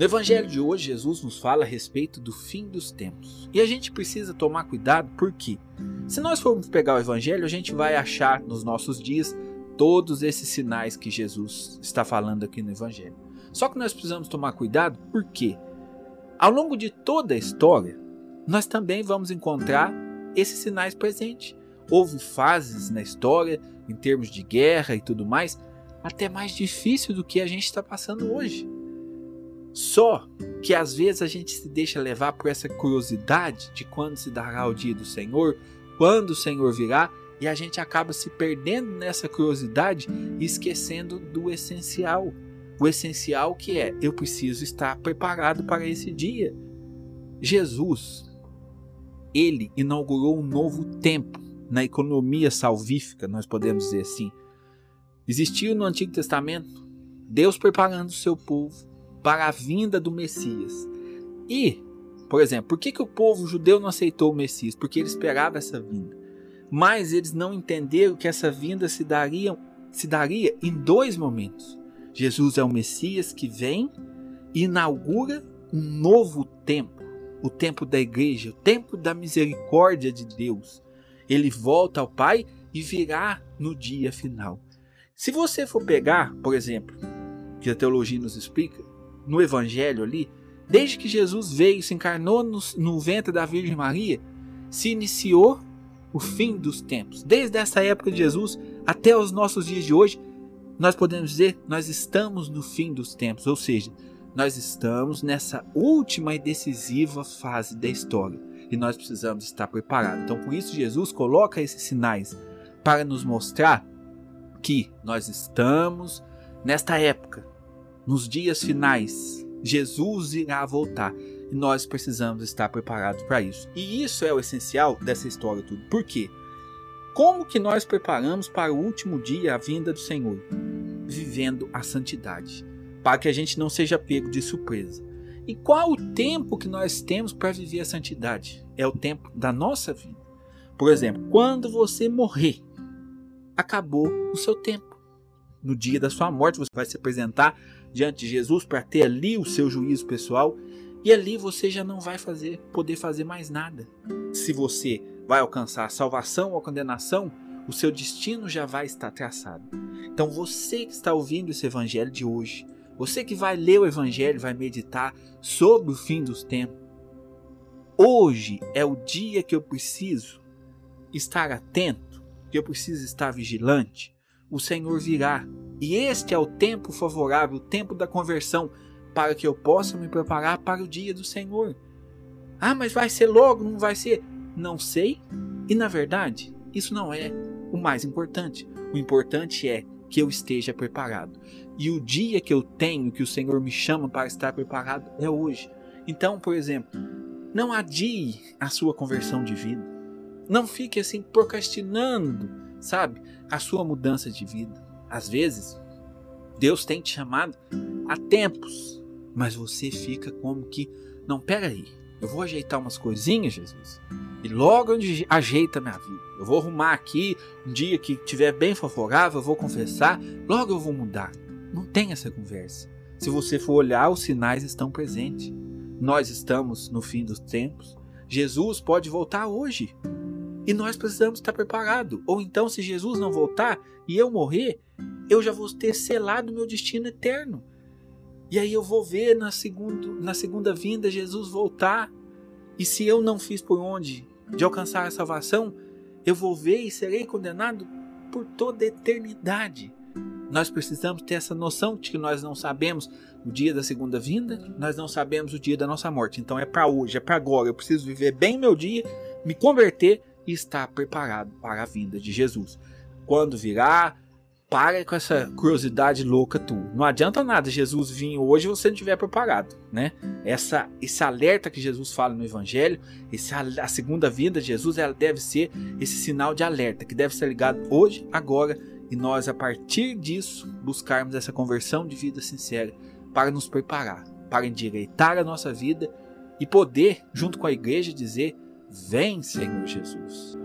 No evangelho de hoje, Jesus nos fala a respeito do fim dos tempos. E a gente precisa tomar cuidado porque, se nós formos pegar o evangelho, a gente vai achar nos nossos dias todos esses sinais que Jesus está falando aqui no evangelho. Só que nós precisamos tomar cuidado porque, ao longo de toda a história, nós também vamos encontrar esses sinais presentes. Houve fases na história, em termos de guerra e tudo mais, até mais difícil do que a gente está passando hoje. Só que às vezes a gente se deixa levar por essa curiosidade de quando se dará o dia do Senhor, quando o Senhor virá, e a gente acaba se perdendo nessa curiosidade e esquecendo do essencial. O essencial que é eu preciso estar preparado para esse dia. Jesus, ele inaugurou um novo tempo na economia salvífica, nós podemos dizer assim. Existiu no Antigo Testamento Deus preparando o seu povo para a vinda do Messias. E, por exemplo, por que, que o povo judeu não aceitou o Messias? Porque ele esperava essa vinda. Mas eles não entenderam que essa vinda se daria, se daria em dois momentos. Jesus é o Messias que vem e inaugura um novo tempo, o tempo da igreja, o tempo da misericórdia de Deus ele volta ao Pai e virá no dia final. Se você for pegar, por exemplo, que a teologia nos explica, no Evangelho ali, desde que Jesus veio, se encarnou no, no ventre da Virgem Maria, se iniciou o fim dos tempos. Desde essa época de Jesus até os nossos dias de hoje, nós podemos dizer, nós estamos no fim dos tempos, ou seja, nós estamos nessa última e decisiva fase da história e nós precisamos estar preparados. Então, por isso, Jesus coloca esses sinais para nos mostrar que nós estamos nesta época, nos dias finais. Jesus irá voltar e nós precisamos estar preparados para isso. E isso é o essencial dessa história tudo. Por quê? Como que nós preparamos para o último dia a vinda do Senhor? Vivendo a santidade, para que a gente não seja pego de surpresa. E qual o tempo que nós temos para viver a santidade? É o tempo da nossa vida. Por exemplo, quando você morrer, acabou o seu tempo. No dia da sua morte, você vai se apresentar diante de Jesus para ter ali o seu juízo pessoal e ali você já não vai fazer, poder fazer mais nada. Se você vai alcançar a salvação ou condenação, o seu destino já vai estar traçado. Então você que está ouvindo esse evangelho de hoje, você que vai ler o Evangelho, vai meditar sobre o fim dos tempos. Hoje é o dia que eu preciso estar atento, que eu preciso estar vigilante. O Senhor virá. E este é o tempo favorável, o tempo da conversão, para que eu possa me preparar para o dia do Senhor. Ah, mas vai ser logo, não vai ser? Não sei. E na verdade, isso não é o mais importante. O importante é que eu esteja preparado. E o dia que eu tenho, que o Senhor me chama para estar preparado, é hoje. Então, por exemplo, não adie a sua conversão de vida. Não fique assim procrastinando, sabe, a sua mudança de vida. Às vezes, Deus tem te chamado há tempos, mas você fica como que, não, pera aí, eu vou ajeitar umas coisinhas, Jesus. E logo onde ajeita minha vida. Eu vou arrumar aqui, um dia que tiver bem favorável, eu vou confessar, logo eu vou mudar. Não tem essa conversa. Se você for olhar, os sinais estão presentes. Nós estamos no fim dos tempos. Jesus pode voltar hoje. E nós precisamos estar preparados. Ou então, se Jesus não voltar e eu morrer, eu já vou ter selado meu destino eterno. E aí eu vou ver na, segundo, na segunda vinda Jesus voltar. E se eu não fiz por onde de alcançar a salvação, eu vou ver e serei condenado por toda a eternidade. Nós precisamos ter essa noção de que nós não sabemos o dia da segunda vinda, nós não sabemos o dia da nossa morte. Então é para hoje, é para agora. Eu preciso viver bem meu dia, me converter e estar preparado para a vinda de Jesus. Quando virá, para com essa curiosidade louca tu. Não adianta nada Jesus vir hoje e você não estiver preparado, né? Essa, esse alerta que Jesus fala no Evangelho, esse, a segunda vinda de Jesus, ela deve ser esse sinal de alerta que deve ser ligado hoje, agora, e nós a partir disso buscarmos essa conversão de vida sincera para nos preparar, para endireitar a nossa vida e poder, junto com a igreja, dizer: Vem, Senhor Jesus.